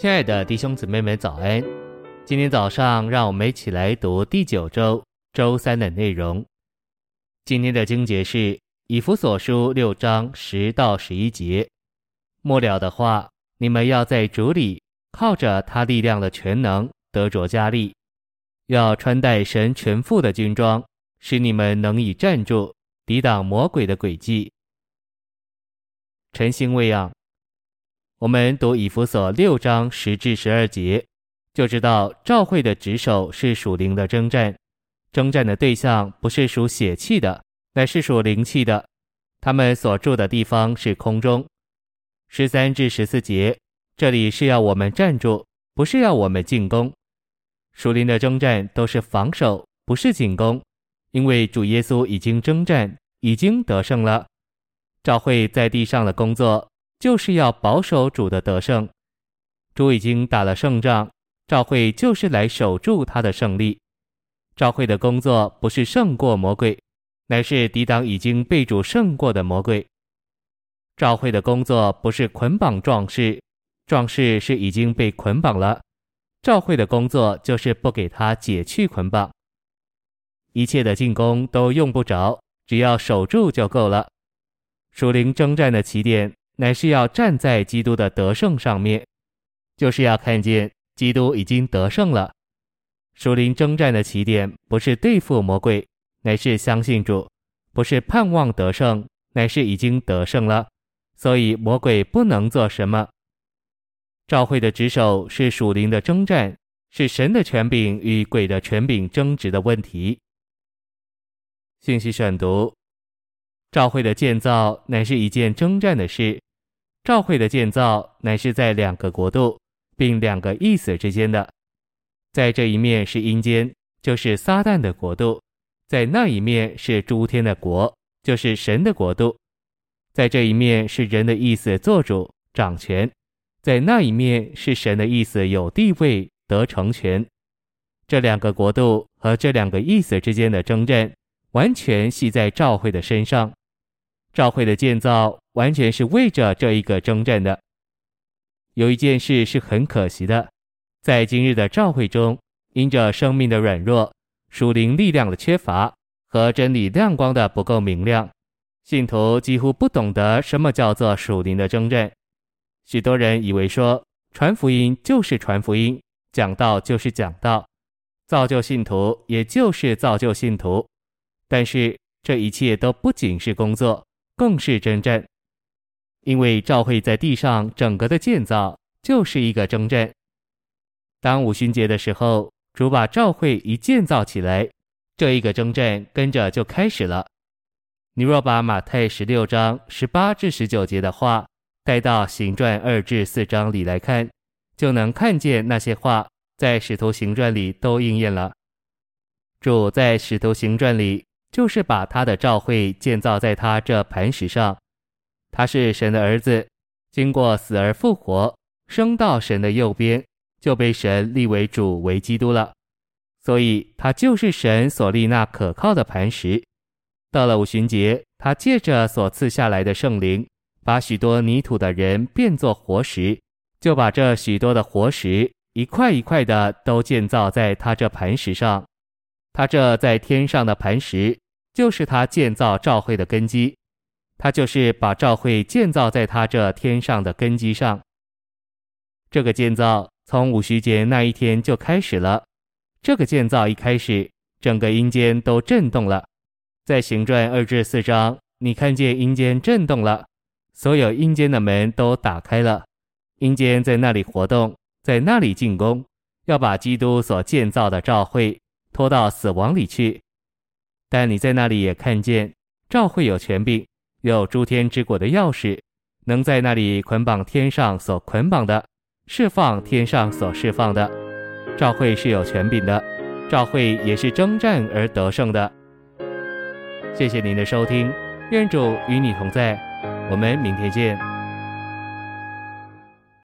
亲爱的弟兄姊妹们，早安！今天早上，让我们一起来读第九周周三的内容。今天的经节是以弗所书六章十到十一节。末了的话，你们要在主里靠着他力量的全能得着加力，要穿戴神全副的军装，使你们能以站住，抵挡魔鬼的诡计。晨星未央。我们读以弗所六章十至十二节，就知道召会的职守是属灵的征战，征战的对象不是属血气的，乃是属灵气的。他们所住的地方是空中。十三至十四节，这里是要我们站住，不是要我们进攻。属灵的征战都是防守，不是进攻，因为主耶稣已经征战，已经得胜了。召会在地上的工作。就是要保守主的得胜，主已经打了胜仗，赵会就是来守住他的胜利。赵会的工作不是胜过魔鬼，乃是抵挡已经被主胜过的魔鬼。赵会的工作不是捆绑壮士，壮士是已经被捆绑了。赵会的工作就是不给他解去捆绑。一切的进攻都用不着，只要守住就够了。属灵征战的起点。乃是要站在基督的得胜上面，就是要看见基督已经得胜了。属灵征战的起点不是对付魔鬼，乃是相信主；不是盼望得胜，乃是已经得胜了。所以魔鬼不能做什么。教会的职守是属灵的征战，是神的权柄与鬼的权柄争执的问题。信息选读：教会的建造乃是一件征战的事。教会的建造乃是在两个国度，并两个意思之间的。在这一面是阴间，就是撒旦的国度；在那一面是诸天的国，就是神的国度。在这一面是人的意思做主掌权，在那一面是神的意思有地位得成全。这两个国度和这两个意思之间的争战，完全系在教会的身上。教会的建造完全是为着这一个征战的。有一件事是很可惜的，在今日的教会中，因着生命的软弱、属灵力量的缺乏和真理亮光的不够明亮，信徒几乎不懂得什么叫做属灵的征战。许多人以为说传福音就是传福音，讲道就是讲道，造就信徒也就是造就信徒，但是这一切都不仅是工作。更是征战，因为赵会在地上整个的建造就是一个征战。当五旬节的时候，主把赵会一建造起来，这一个征战跟着就开始了。你若把马太十六章十八至十九节的话带到行传二至四章里来看，就能看见那些话在使徒行传里都应验了。主在使徒行传里。就是把他的教会建造在他这磐石上，他是神的儿子，经过死而复活，升到神的右边，就被神立为主为基督了。所以，他就是神所立那可靠的磐石。到了五旬节，他借着所赐下来的圣灵，把许多泥土的人变作活石，就把这许多的活石一块一块的都建造在他这磐石上。他这在天上的磐石，就是他建造教会的根基。他就是把教会建造在他这天上的根基上。这个建造从五旬节那一天就开始了。这个建造一开始，整个阴间都震动了。在行传二至四章，你看见阴间震动了，所有阴间的门都打开了，阴间在那里活动，在那里进攻，要把基督所建造的教会。拖到死亡里去，但你在那里也看见，赵会有权柄，有诸天之国的钥匙，能在那里捆绑天上所捆绑的，释放天上所释放的。赵会是有权柄的，赵会也是征战而得胜的。谢谢您的收听，愿主与你同在，我们明天见。